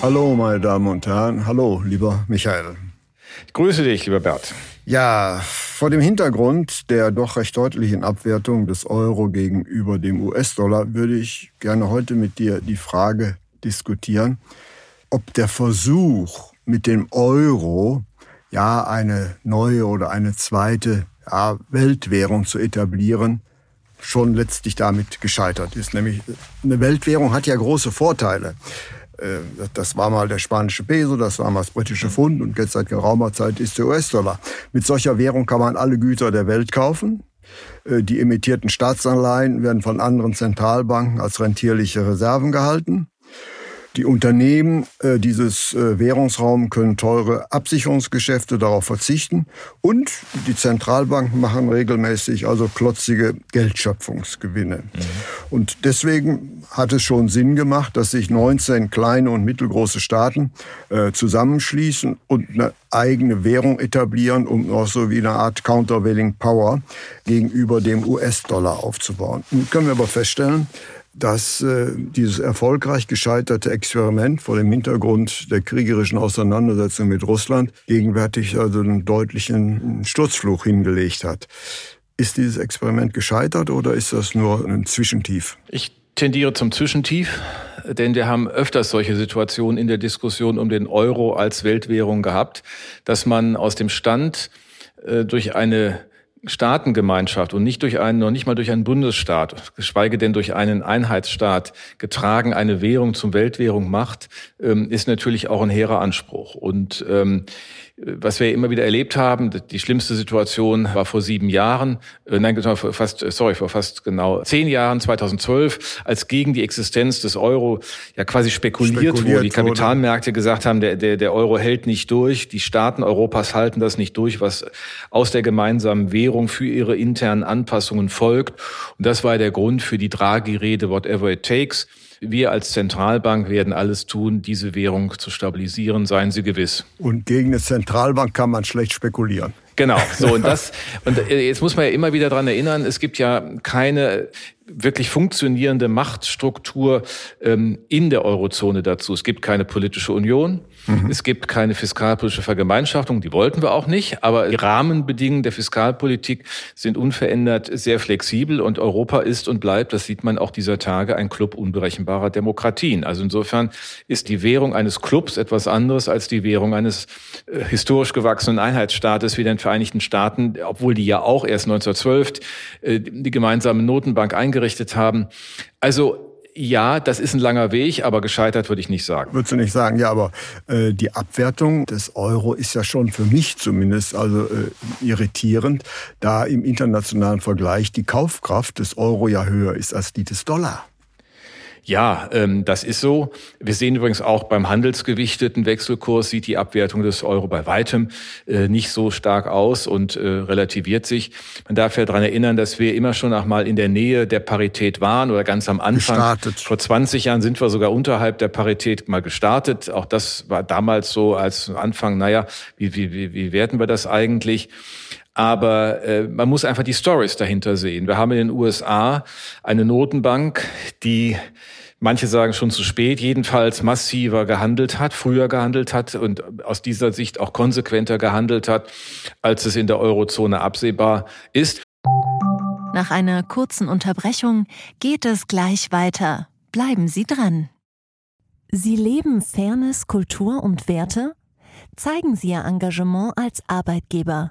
Hallo, meine Damen und Herren. Hallo, lieber Michael. Ich grüße dich, lieber Bert. Ja, vor dem Hintergrund der doch recht deutlichen Abwertung des Euro gegenüber dem US-Dollar würde ich gerne heute mit dir die Frage diskutieren, ob der Versuch mit dem Euro ja eine neue oder eine zweite ja, Weltwährung zu etablieren, schon letztlich damit gescheitert ist. Nämlich eine Weltwährung hat ja große Vorteile. Äh, das war mal der spanische Peso, das war mal das britische Pfund und jetzt seit geraumer Zeit ist der US-Dollar. Mit solcher Währung kann man alle Güter der Welt kaufen. Äh, die emittierten Staatsanleihen werden von anderen Zentralbanken als rentierliche Reserven gehalten. Die Unternehmen äh, dieses äh, Währungsraums können teure Absicherungsgeschäfte darauf verzichten und die Zentralbanken machen regelmäßig also klotzige Geldschöpfungsgewinne. Mhm. Und deswegen hat es schon Sinn gemacht, dass sich 19 kleine und mittelgroße Staaten äh, zusammenschließen und eine eigene Währung etablieren, um auch so wie eine Art Countervailing Power gegenüber dem US-Dollar aufzubauen. Nun können wir aber feststellen, dass äh, dieses erfolgreich gescheiterte Experiment vor dem Hintergrund der kriegerischen Auseinandersetzung mit Russland gegenwärtig also einen deutlichen Sturzfluch hingelegt hat. Ist dieses Experiment gescheitert oder ist das nur ein Zwischentief? Ich tendiere zum Zwischentief, denn wir haben öfters solche Situationen in der Diskussion um den Euro als Weltwährung gehabt, dass man aus dem Stand äh, durch eine Staatengemeinschaft und nicht durch einen, noch nicht mal durch einen Bundesstaat, geschweige denn durch einen Einheitsstaat getragen eine Währung zum Weltwährung macht, ähm, ist natürlich auch ein hehrer Anspruch. Und ähm, was wir immer wieder erlebt haben, die schlimmste Situation war vor sieben Jahren, äh, nein, vor fast, sorry, vor fast genau zehn Jahren, 2012, als gegen die Existenz des Euro ja quasi spekuliert, spekuliert wurde. Die Kapitalmärkte gesagt haben, der, der, der Euro hält nicht durch, die Staaten Europas halten das nicht durch, was aus der gemeinsamen Währung für ihre internen Anpassungen folgt. Und das war der Grund für die Draghi-Rede, whatever it takes. Wir als Zentralbank werden alles tun, diese Währung zu stabilisieren, seien Sie gewiss. Und gegen eine Zentralbank kann man schlecht spekulieren. Genau, so und das und äh, jetzt muss man ja immer wieder dran erinnern, es gibt ja keine wirklich funktionierende Machtstruktur ähm, in der Eurozone dazu. Es gibt keine politische Union, Mhm. Es gibt keine fiskalpolitische Vergemeinschaftung, die wollten wir auch nicht, aber die Rahmenbedingungen der Fiskalpolitik sind unverändert sehr flexibel und Europa ist und bleibt, das sieht man auch dieser Tage, ein Club unberechenbarer Demokratien. Also insofern ist die Währung eines Clubs etwas anderes als die Währung eines äh, historisch gewachsenen Einheitsstaates wie den Vereinigten Staaten, obwohl die ja auch erst 1912 äh, die gemeinsame Notenbank eingerichtet haben. Also ja, das ist ein langer Weg, aber gescheitert würde ich nicht sagen. Würdest du nicht sagen, ja, aber äh, die Abwertung des Euro ist ja schon für mich zumindest also äh, irritierend, da im internationalen Vergleich die Kaufkraft des Euro ja höher ist als die des Dollar. Ja, ähm, das ist so. Wir sehen übrigens auch beim handelsgewichteten Wechselkurs sieht die Abwertung des Euro bei weitem äh, nicht so stark aus und äh, relativiert sich. Man darf ja daran erinnern, dass wir immer schon auch mal in der Nähe der Parität waren oder ganz am Anfang. Gestartet. Vor 20 Jahren sind wir sogar unterhalb der Parität mal gestartet. Auch das war damals so als Anfang, naja, wie, wie, wie, wie werten wir das eigentlich? Aber äh, man muss einfach die Stories dahinter sehen. Wir haben in den USA eine Notenbank, die manche sagen schon zu spät, jedenfalls massiver gehandelt hat, früher gehandelt hat und aus dieser Sicht auch konsequenter gehandelt hat, als es in der Eurozone absehbar ist. Nach einer kurzen Unterbrechung geht es gleich weiter. Bleiben Sie dran. Sie leben Fairness, Kultur und Werte? Zeigen Sie Ihr Engagement als Arbeitgeber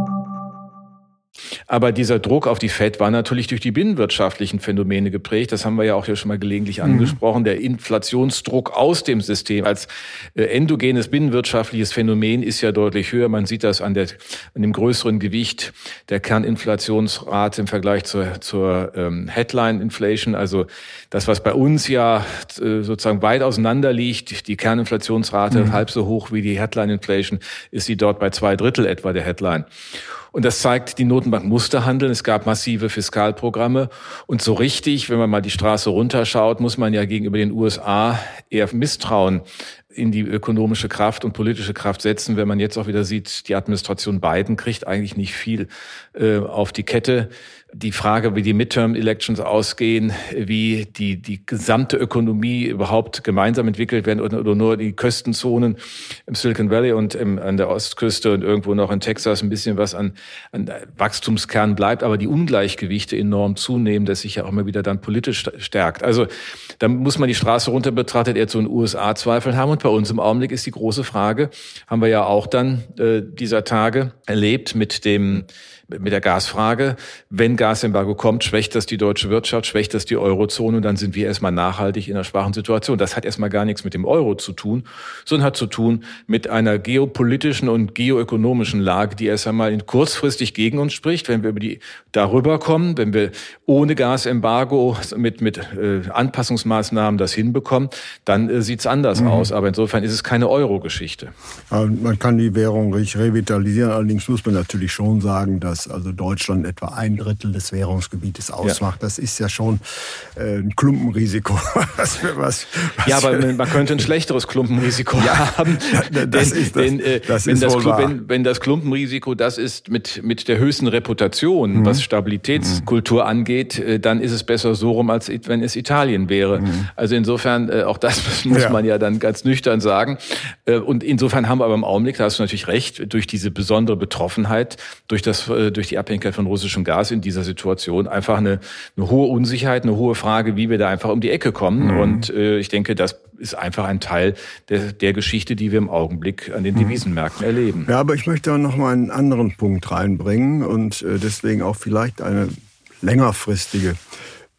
Aber dieser Druck auf die Fed war natürlich durch die binnenwirtschaftlichen Phänomene geprägt. Das haben wir ja auch hier schon mal gelegentlich mhm. angesprochen. Der Inflationsdruck aus dem System als äh, endogenes binnenwirtschaftliches Phänomen ist ja deutlich höher. Man sieht das an, der, an dem größeren Gewicht der Kerninflationsrate im Vergleich zur, zur ähm, Headline Inflation. Also das, was bei uns ja äh, sozusagen weit auseinander liegt, die Kerninflationsrate mhm. halb so hoch wie die Headline Inflation, ist sie dort bei zwei Drittel etwa der Headline. Und das zeigt, die Notenbank musste handeln. Es gab massive Fiskalprogramme. Und so richtig, wenn man mal die Straße runterschaut, muss man ja gegenüber den USA eher Misstrauen in die ökonomische Kraft und politische Kraft setzen, wenn man jetzt auch wieder sieht, die Administration Biden kriegt eigentlich nicht viel äh, auf die Kette die Frage, wie die Midterm-Elections ausgehen, wie die, die gesamte Ökonomie überhaupt gemeinsam entwickelt werden oder, oder nur die Küstenzonen im Silicon Valley und im, an der Ostküste und irgendwo noch in Texas ein bisschen was an, an Wachstumskern bleibt, aber die Ungleichgewichte enorm zunehmen, das sich ja auch immer wieder dann politisch stärkt. Also da muss man die Straße runter betrachtet eher zu den USA Zweifel haben und bei uns im Augenblick ist die große Frage, haben wir ja auch dann äh, dieser Tage erlebt mit dem mit der Gasfrage. Wenn Gasembargo kommt, schwächt das die deutsche Wirtschaft, schwächt das die Eurozone und dann sind wir erstmal nachhaltig in einer schwachen Situation. Das hat erstmal gar nichts mit dem Euro zu tun, sondern hat zu tun mit einer geopolitischen und geoökonomischen Lage, die erst einmal kurzfristig gegen uns spricht. Wenn wir über die darüber kommen, wenn wir ohne Gasembargo mit, mit äh, Anpassungsmaßnahmen das hinbekommen, dann äh, sieht's anders mhm. aus. Aber insofern ist es keine Euro-Geschichte. Man kann die Währung revitalisieren, allerdings muss man natürlich schon sagen, dass dass also Deutschland etwa ein Drittel des Währungsgebietes ausmacht. Ja. Das ist ja schon äh, ein Klumpenrisiko. was, was, was ja, aber man könnte ein schlechteres Klumpenrisiko ja, haben. Das denn, ist das, denn, äh, das wenn, ist das wenn, wenn, das Klumpenrisiko das ist mit, mit der höchsten Reputation, mhm. was Stabilitätskultur mhm. angeht, äh, dann ist es besser so rum, als wenn es Italien wäre. Mhm. Also insofern, äh, auch das muss ja. man ja dann ganz nüchtern sagen. Äh, und insofern haben wir aber im Augenblick, da hast du natürlich recht, durch diese besondere Betroffenheit, durch das durch die Abhängigkeit von russischem Gas in dieser Situation einfach eine, eine hohe Unsicherheit, eine hohe Frage, wie wir da einfach um die Ecke kommen. Mhm. Und äh, ich denke, das ist einfach ein Teil der, der Geschichte, die wir im Augenblick an den mhm. Devisenmärkten erleben. Ja, aber ich möchte auch noch mal einen anderen Punkt reinbringen und äh, deswegen auch vielleicht eine längerfristige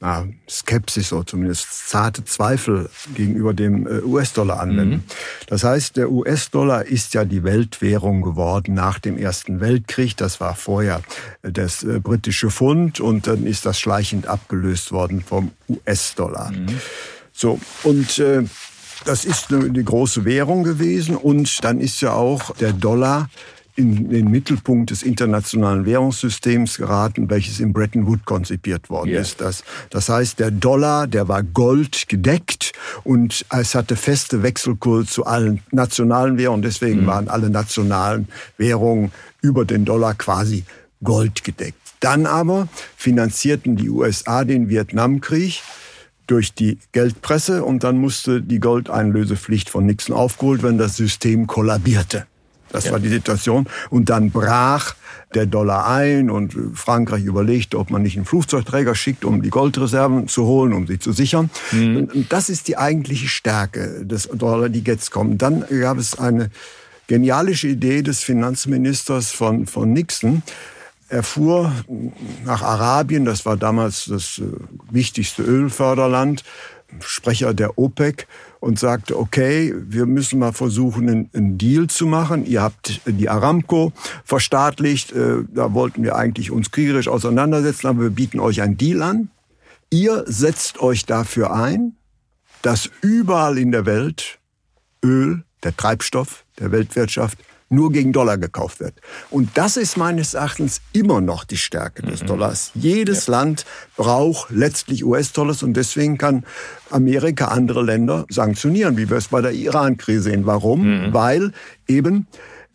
na, Skepsis oder zumindest zarte Zweifel gegenüber dem äh, US-Dollar anwenden. Mhm. Das heißt, der US-Dollar ist ja die Weltwährung geworden nach dem Ersten Weltkrieg. Das war vorher äh, das äh, britische Pfund und dann ist das schleichend abgelöst worden vom US-Dollar. Mhm. So, und äh, das ist eine, eine große Währung gewesen und dann ist ja auch der Dollar in den Mittelpunkt des internationalen Währungssystems geraten, welches in Bretton Woods konzipiert worden yeah. ist. Das, das heißt, der Dollar, der war Gold gedeckt und es hatte feste Wechselkurs zu allen nationalen Währungen. Deswegen mhm. waren alle nationalen Währungen über den Dollar quasi Gold gedeckt. Dann aber finanzierten die USA den Vietnamkrieg durch die Geldpresse und dann musste die Goldeinlösepflicht von Nixon aufgeholt werden, das System kollabierte. Das ja. war die Situation. Und dann brach der Dollar ein und Frankreich überlegte, ob man nicht einen Flugzeugträger schickt, um die Goldreserven zu holen, um sie zu sichern. Mhm. Und das ist die eigentliche Stärke des Dollar, die jetzt kommt. Dann gab es eine genialische Idee des Finanzministers von, von Nixon. Er fuhr nach Arabien, das war damals das äh, wichtigste Ölförderland, Sprecher der OPEC und sagte, okay, wir müssen mal versuchen, einen, Deal zu machen. Ihr habt die Aramco verstaatlicht, äh, da wollten wir eigentlich uns kriegerisch auseinandersetzen, aber wir bieten euch einen Deal an. Ihr setzt euch dafür ein, dass überall in der Welt Öl, der Treibstoff der Weltwirtschaft, nur gegen Dollar gekauft wird. Und das ist meines Erachtens immer noch die Stärke des mhm. Dollars. Jedes ja. Land braucht letztlich US-Dollars und deswegen kann Amerika andere Länder sanktionieren, wie wir es bei der Iran-Krise sehen. Warum? Mhm. Weil eben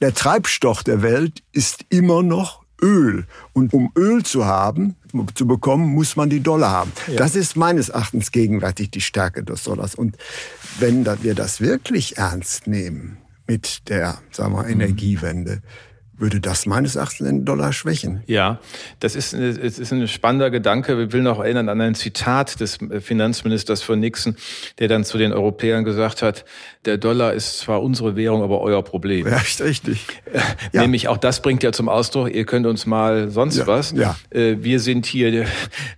der Treibstoff der Welt ist immer noch Öl. Und um Öl zu haben, zu bekommen, muss man die Dollar haben. Ja. Das ist meines Erachtens gegenwärtig die Stärke des Dollars. Und wenn wir das wirklich ernst nehmen, mit der sagen wir, mhm. Energiewende, würde das meines Erachtens den Dollar schwächen. Ja, das ist, es ist ein spannender Gedanke. Wir will noch erinnern an ein Zitat des Finanzministers von Nixon, der dann zu den Europäern gesagt hat, der Dollar ist zwar unsere Währung, aber euer Problem. Ja, richtig. Ja. Nämlich auch das bringt ja zum Ausdruck, ihr könnt uns mal sonst ja, was. Ja. Äh, wir sind hier,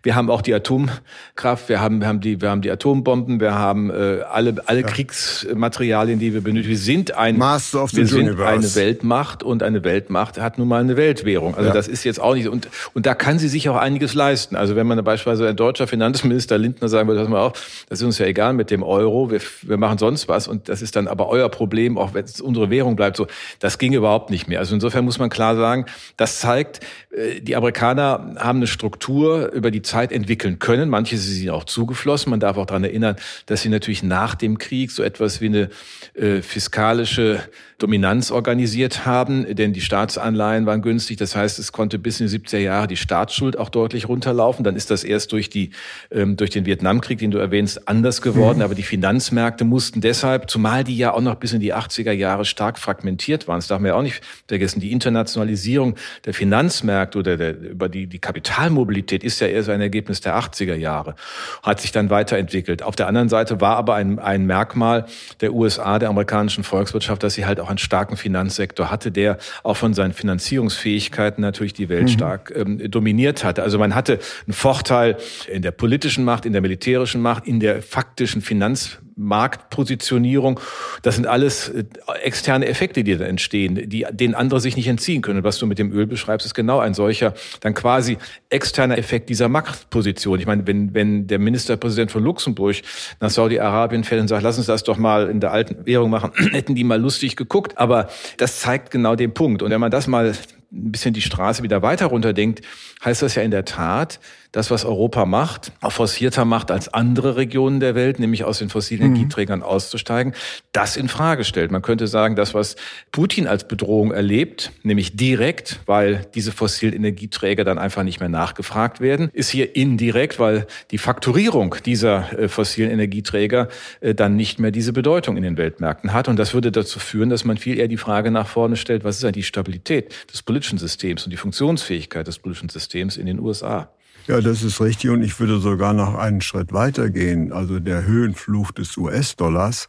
wir haben auch die Atomkraft, wir haben, wir haben die, wir haben die Atombomben, wir haben äh, alle, alle ja. Kriegsmaterialien, die wir benötigen. Wir sind ein, wir sind Universe. eine Weltmacht und eine Weltmacht hat nun mal eine Weltwährung. Also das ist jetzt auch nicht, und, und da kann sie sich auch einiges leisten. Also wenn man beispielsweise ein deutscher Finanzminister Lindner sagen würde, pass mal auf, das ist uns ja egal mit dem Euro, wir, wir machen sonst was und das ist dann aber euer Problem, auch wenn es unsere Währung bleibt, so, das ging überhaupt nicht mehr. Also insofern muss man klar sagen, das zeigt, äh, die Amerikaner haben eine Struktur über die Zeit entwickeln können. Manche sind auch zugeflossen. Man darf auch daran erinnern, dass sie natürlich nach dem Krieg so etwas wie eine äh, fiskalische Dominanz organisiert haben, denn die Staatsanleihen waren günstig. Das heißt, es konnte bis in die 70er Jahre die Staatsschuld auch deutlich runterlaufen. Dann ist das erst durch die ähm, durch den Vietnamkrieg, den du erwähnst, anders geworden. Mhm. Aber die Finanzmärkte mussten deshalb, zumal die ja auch noch bis in die 80er Jahre stark fragmentiert waren. Das darf man ja auch nicht vergessen. Die Internationalisierung der Finanzmärkte oder der, über die, die Kapitalmobilität ist ja eher so ein Ergebnis der 80er Jahre, hat sich dann weiterentwickelt. Auf der anderen Seite war aber ein, ein Merkmal der USA, der amerikanischen Volkswirtschaft, dass sie halt auch einen starken Finanzsektor hatte, der auch von seinen Finanzierungsfähigkeiten natürlich die Welt mhm. stark ähm, dominiert hatte. Also man hatte einen Vorteil in der politischen Macht, in der militärischen Macht, in der faktischen Finanz Marktpositionierung. Das sind alles äh, externe Effekte, die da entstehen, die, denen andere sich nicht entziehen können. was du mit dem Öl beschreibst, ist genau ein solcher, dann quasi externer Effekt dieser Machtposition. Ich meine, wenn, wenn der Ministerpräsident von Luxemburg nach Saudi-Arabien fährt und sagt, lass uns das doch mal in der alten Währung machen, hätten die mal lustig geguckt. Aber das zeigt genau den Punkt. Und wenn man das mal ein bisschen die Straße wieder weiter runterdenkt, heißt das ja in der Tat, das, was Europa macht, auch forcierter macht als andere Regionen der Welt, nämlich aus den fossilen mhm. Energieträgern auszusteigen, das in Frage stellt. Man könnte sagen, das, was Putin als Bedrohung erlebt, nämlich direkt, weil diese fossilen Energieträger dann einfach nicht mehr nachgefragt werden, ist hier indirekt, weil die Fakturierung dieser äh, fossilen Energieträger äh, dann nicht mehr diese Bedeutung in den Weltmärkten hat. Und das würde dazu führen, dass man viel eher die Frage nach vorne stellt, was ist eigentlich die Stabilität des politischen Systems und die Funktionsfähigkeit des politischen Systems in den USA? Ja, das ist richtig und ich würde sogar noch einen Schritt weiter gehen. Also der Höhenfluch des US-Dollars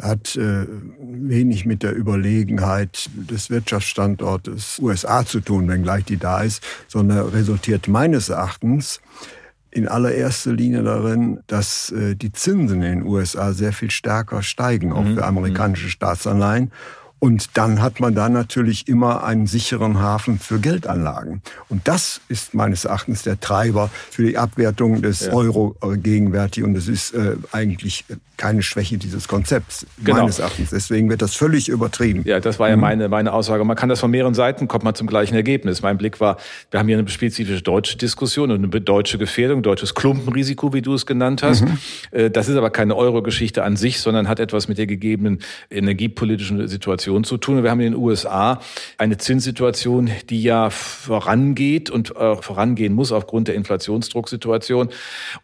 hat äh, wenig mit der Überlegenheit des Wirtschaftsstandortes USA zu tun, wenngleich die da ist, sondern resultiert meines Erachtens in allererster Linie darin, dass äh, die Zinsen in den USA sehr viel stärker steigen, auch mhm. für amerikanische Staatsanleihen. Und dann hat man da natürlich immer einen sicheren Hafen für Geldanlagen. Und das ist meines Erachtens der Treiber für die Abwertung des ja. Euro gegenwärtig. Und es ist äh, eigentlich keine Schwäche dieses Konzepts, genau. meines Erachtens. Deswegen wird das völlig übertrieben. Ja, das war ja mhm. meine, meine Aussage. Man kann das von mehreren Seiten, kommt man zum gleichen Ergebnis. Mein Blick war, wir haben hier eine spezifische deutsche Diskussion und eine deutsche Gefährdung, deutsches Klumpenrisiko, wie du es genannt hast. Mhm. Äh, das ist aber keine Euro-Geschichte an sich, sondern hat etwas mit der gegebenen energiepolitischen Situation zu tun. Wir haben in den USA eine Zinssituation, die ja vorangeht und äh, vorangehen muss aufgrund der Inflationsdrucksituation.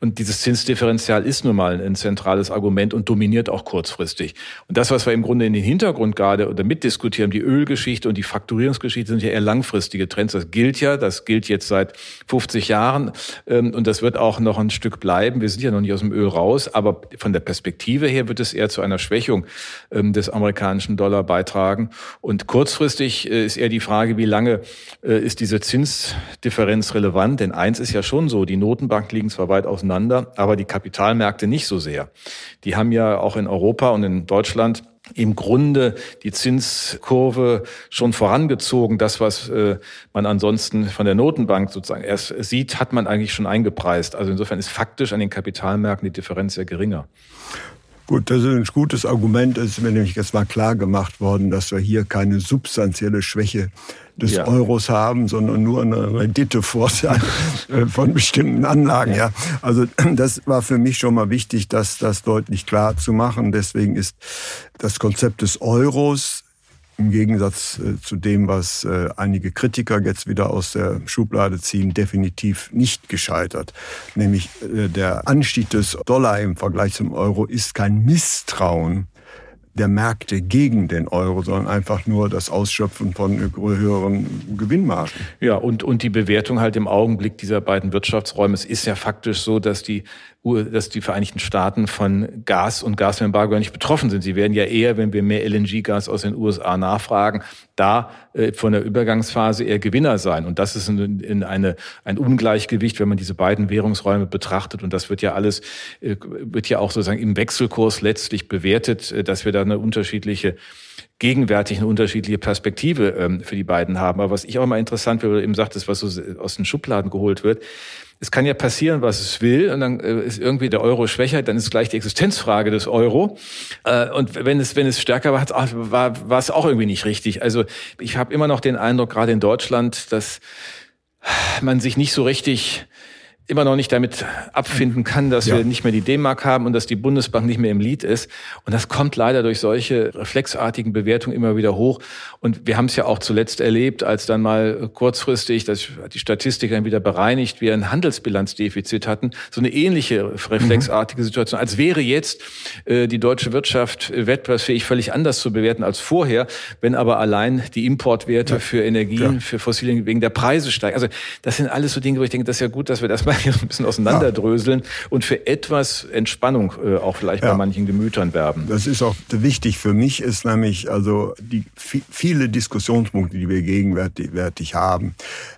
Und dieses Zinsdifferenzial ist nun mal ein zentrales Argument und dominiert auch kurzfristig. Und das, was wir im Grunde in den Hintergrund gerade oder mitdiskutieren, die Ölgeschichte und die Fakturierungsgeschichte sind ja eher langfristige Trends. Das gilt ja, das gilt jetzt seit 50 Jahren ähm, und das wird auch noch ein Stück bleiben. Wir sind ja noch nicht aus dem Öl raus, aber von der Perspektive her wird es eher zu einer Schwächung ähm, des amerikanischen Dollar beitragen. Und kurzfristig äh, ist eher die Frage, wie lange äh, ist diese Zinsdifferenz relevant? Denn eins ist ja schon so, die Notenbanken liegen zwar weit auseinander, aber die Kapitalmärkte nicht so sehr. Die haben ja auch in Europa und in Deutschland im Grunde die Zinskurve schon vorangezogen. Das, was äh, man ansonsten von der Notenbank sozusagen erst sieht, hat man eigentlich schon eingepreist. Also insofern ist faktisch an den Kapitalmärkten die Differenz ja geringer. Gut, das ist ein gutes Argument. Es ist mir nämlich jetzt mal klar gemacht worden, dass wir hier keine substanzielle Schwäche des ja. Euros haben, sondern nur eine Renditevorteil äh, von bestimmten Anlagen. Ja. Also das war für mich schon mal wichtig, das, das deutlich klar zu machen. Deswegen ist das Konzept des Euros im Gegensatz äh, zu dem, was äh, einige Kritiker jetzt wieder aus der Schublade ziehen, definitiv nicht gescheitert. Nämlich der Anstieg des Dollar im Vergleich zum Euro ist kein Misstrauen der Märkte gegen den Euro, sondern einfach nur das Ausschöpfen von höheren Gewinnmargen. Ja, und, und die Bewertung halt im Augenblick dieser beiden Wirtschaftsräume. Es ist ja faktisch so, dass die dass die Vereinigten Staaten von Gas und Gasembargo nicht betroffen sind. Sie werden ja eher, wenn wir mehr LNG-Gas aus den USA nachfragen, da äh, von der Übergangsphase eher Gewinner sein. Und das ist in, in eine, ein Ungleichgewicht, wenn man diese beiden Währungsräume betrachtet. Und das wird ja alles, äh, wird ja auch sozusagen im Wechselkurs letztlich bewertet, äh, dass wir da eine unterschiedliche gegenwärtig eine unterschiedliche Perspektive ähm, für die beiden haben. Aber was ich auch mal interessant finde, eben sagt, das, was so aus den Schubladen geholt wird, es kann ja passieren, was es will, und dann äh, ist irgendwie der Euro schwächer, dann ist gleich die Existenzfrage des Euro. Äh, und wenn es, wenn es stärker war, war, war es auch irgendwie nicht richtig. Also ich habe immer noch den Eindruck, gerade in Deutschland, dass man sich nicht so richtig immer noch nicht damit abfinden kann, dass ja. wir nicht mehr die D-Mark haben und dass die Bundesbank nicht mehr im Lied ist. Und das kommt leider durch solche reflexartigen Bewertungen immer wieder hoch. Und wir haben es ja auch zuletzt erlebt, als dann mal kurzfristig dass die Statistik dann wieder bereinigt, wir ein Handelsbilanzdefizit hatten. So eine ähnliche reflexartige Situation, als wäre jetzt äh, die deutsche Wirtschaft wettbewerbsfähig völlig anders zu bewerten als vorher, wenn aber allein die Importwerte ja. für Energien, ja. für Fossilien wegen der Preise steigen. Also das sind alles so Dinge, wo ich denke, das ist ja gut, dass wir das mal hier so ein bisschen auseinanderdröseln ja. und für etwas Entspannung äh, auch vielleicht ja. bei manchen Gemütern werben. Das ist auch wichtig für mich, ist nämlich also die viele Diskussionspunkte, die wir gegenwärtig haben,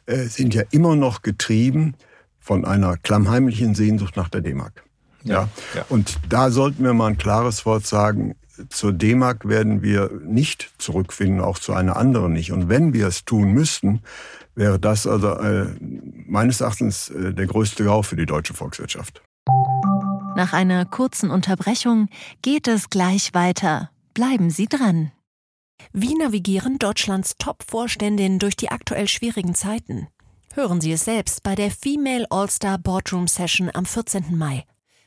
äh, sind ja immer noch getrieben von einer klammheimlichen Sehnsucht nach der D-Mark. Ja, ja. Und da sollten wir mal ein klares Wort sagen. Zur D-Mark werden wir nicht zurückfinden, auch zu einer anderen nicht. Und wenn wir es tun müssten, wäre das also äh, meines Erachtens äh, der größte Gau für die deutsche Volkswirtschaft. Nach einer kurzen Unterbrechung geht es gleich weiter. Bleiben Sie dran. Wie navigieren Deutschlands Top-Vorständinnen durch die aktuell schwierigen Zeiten? Hören Sie es selbst bei der Female All-Star Boardroom Session am 14. Mai.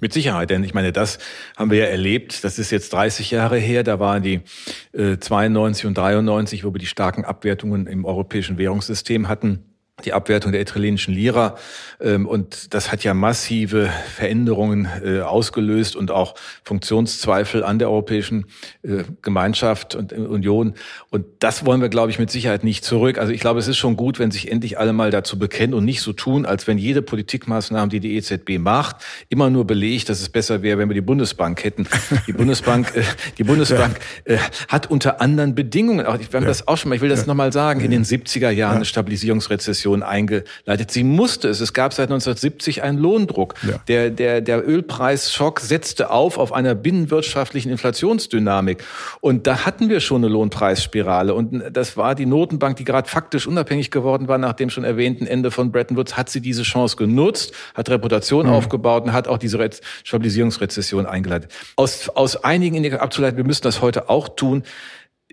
Mit Sicherheit, denn ich meine, das haben wir ja erlebt. Das ist jetzt 30 Jahre her. Da waren die äh, 92 und 93, wo wir die starken Abwertungen im europäischen Währungssystem hatten die Abwertung der italienischen Lira. Ähm, und das hat ja massive Veränderungen äh, ausgelöst und auch Funktionszweifel an der Europäischen äh, Gemeinschaft und Union. Und das wollen wir, glaube ich, mit Sicherheit nicht zurück. Also ich glaube, es ist schon gut, wenn sich endlich alle mal dazu bekennen und nicht so tun, als wenn jede Politikmaßnahme, die die EZB macht, immer nur belegt, dass es besser wäre, wenn wir die Bundesbank hätten. Die Bundesbank, äh, die Bundesbank ja. hat unter anderen Bedingungen, auch, wir haben ja. das auch schon mal, ich will das ja. nochmal sagen, in den 70er Jahren eine Stabilisierungsrezession Inflation eingeleitet. Sie musste es. Es gab seit 1970 einen Lohndruck. Ja. Der, der, der Ölpreisschock setzte auf auf einer binnenwirtschaftlichen Inflationsdynamik. Und da hatten wir schon eine Lohnpreisspirale. Und das war die Notenbank, die gerade faktisch unabhängig geworden war nach dem schon erwähnten Ende von Bretton Woods, hat sie diese Chance genutzt, hat Reputation mhm. aufgebaut und hat auch diese Stabilisierungsrezession eingeleitet. Aus, aus einigen Indikatoren abzuleiten, wir müssen das heute auch tun,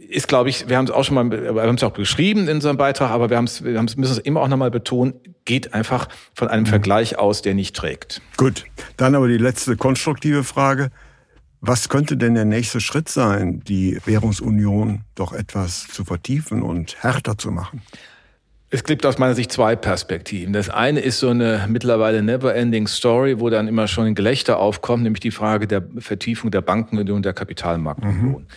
ist, glaube ich, wir haben es auch schon mal, wir haben es auch beschrieben in unserem Beitrag, aber wir, haben es, wir müssen es immer auch nochmal betonen, geht einfach von einem mhm. Vergleich aus, der nicht trägt. Gut, dann aber die letzte konstruktive Frage. Was könnte denn der nächste Schritt sein, die Währungsunion doch etwas zu vertiefen und härter zu machen? Es gibt aus meiner Sicht zwei Perspektiven. Das eine ist so eine mittlerweile never-ending Story, wo dann immer schon ein Gelächter aufkommt, nämlich die Frage der Vertiefung der Bankenunion, der Kapitalmarktunion. Mhm.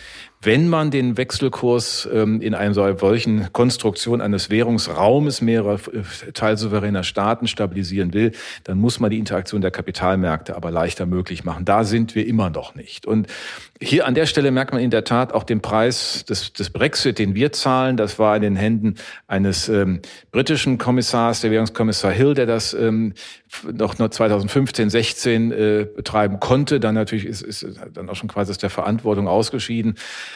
Wenn man den Wechselkurs ähm, in einer solchen Konstruktion eines Währungsraumes mehrerer äh, teilsouveräner Staaten stabilisieren will, dann muss man die Interaktion der Kapitalmärkte aber leichter möglich machen. Da sind wir immer noch nicht. Und hier an der Stelle merkt man in der Tat auch den Preis des, des Brexit, den wir zahlen. Das war in den Händen eines ähm, britischen Kommissars, der Währungskommissar Hill, der das ähm, noch 2015, 16 äh, betreiben konnte. Dann natürlich ist, ist dann auch schon quasi aus der Verantwortung ausgeschieden.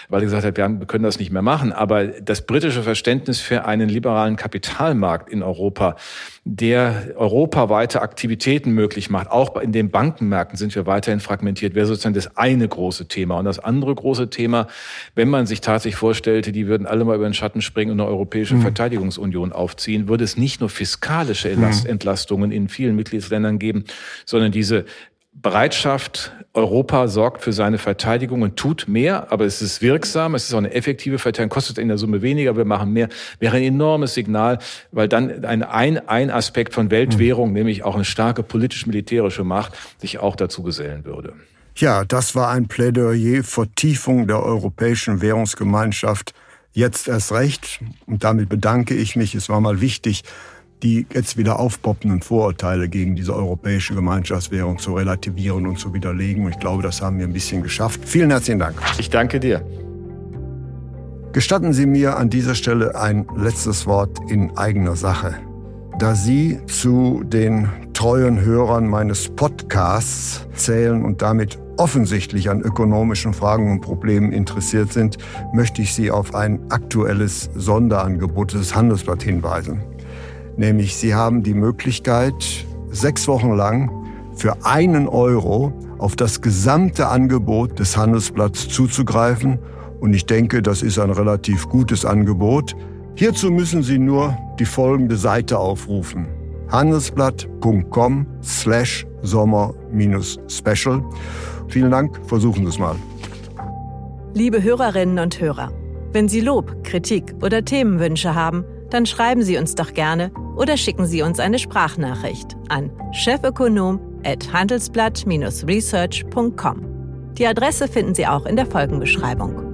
weil er gesagt hat, wir können das nicht mehr machen. Aber das britische Verständnis für einen liberalen Kapitalmarkt in Europa, der europaweite Aktivitäten möglich macht, auch in den Bankenmärkten sind wir weiterhin fragmentiert, wäre sozusagen das eine große Thema. Und das andere große Thema, wenn man sich tatsächlich vorstellte, die würden alle mal über den Schatten springen und eine europäische mhm. Verteidigungsunion aufziehen, würde es nicht nur fiskalische mhm. Entlastungen in vielen Mitgliedsländern geben, sondern diese Bereitschaft, Europa sorgt für seine Verteidigung und tut mehr, aber es ist wirksam, es ist auch eine effektive Verteidigung, kostet in der Summe weniger, wir machen mehr, wäre ein enormes Signal, weil dann ein, ein, ein Aspekt von Weltwährung, mhm. nämlich auch eine starke politisch-militärische Macht, sich auch dazu gesellen würde. Ja, das war ein Plädoyer für Tiefung der europäischen Währungsgemeinschaft. Jetzt erst recht. Und damit bedanke ich mich. Es war mal wichtig, die jetzt wieder aufpoppenden Vorurteile gegen diese europäische Gemeinschaftswährung zu relativieren und zu widerlegen. Und ich glaube, das haben wir ein bisschen geschafft. Vielen herzlichen Dank. Ich danke dir. Gestatten Sie mir an dieser Stelle ein letztes Wort in eigener Sache. Da Sie zu den treuen Hörern meines Podcasts zählen und damit offensichtlich an ökonomischen Fragen und Problemen interessiert sind, möchte ich Sie auf ein aktuelles Sonderangebot des Handelsblatt hinweisen. Nämlich Sie haben die Möglichkeit, sechs Wochen lang für einen Euro auf das gesamte Angebot des Handelsblatts zuzugreifen. Und ich denke, das ist ein relativ gutes Angebot. Hierzu müssen Sie nur die folgende Seite aufrufen. handelsblatt.com slash sommer-special. Vielen Dank, versuchen Sie es mal. Liebe Hörerinnen und Hörer, wenn Sie Lob, Kritik oder Themenwünsche haben, dann schreiben Sie uns doch gerne oder schicken Sie uns eine Sprachnachricht an chefökonom@handelsblatt-research.com. Die Adresse finden Sie auch in der Folgenbeschreibung.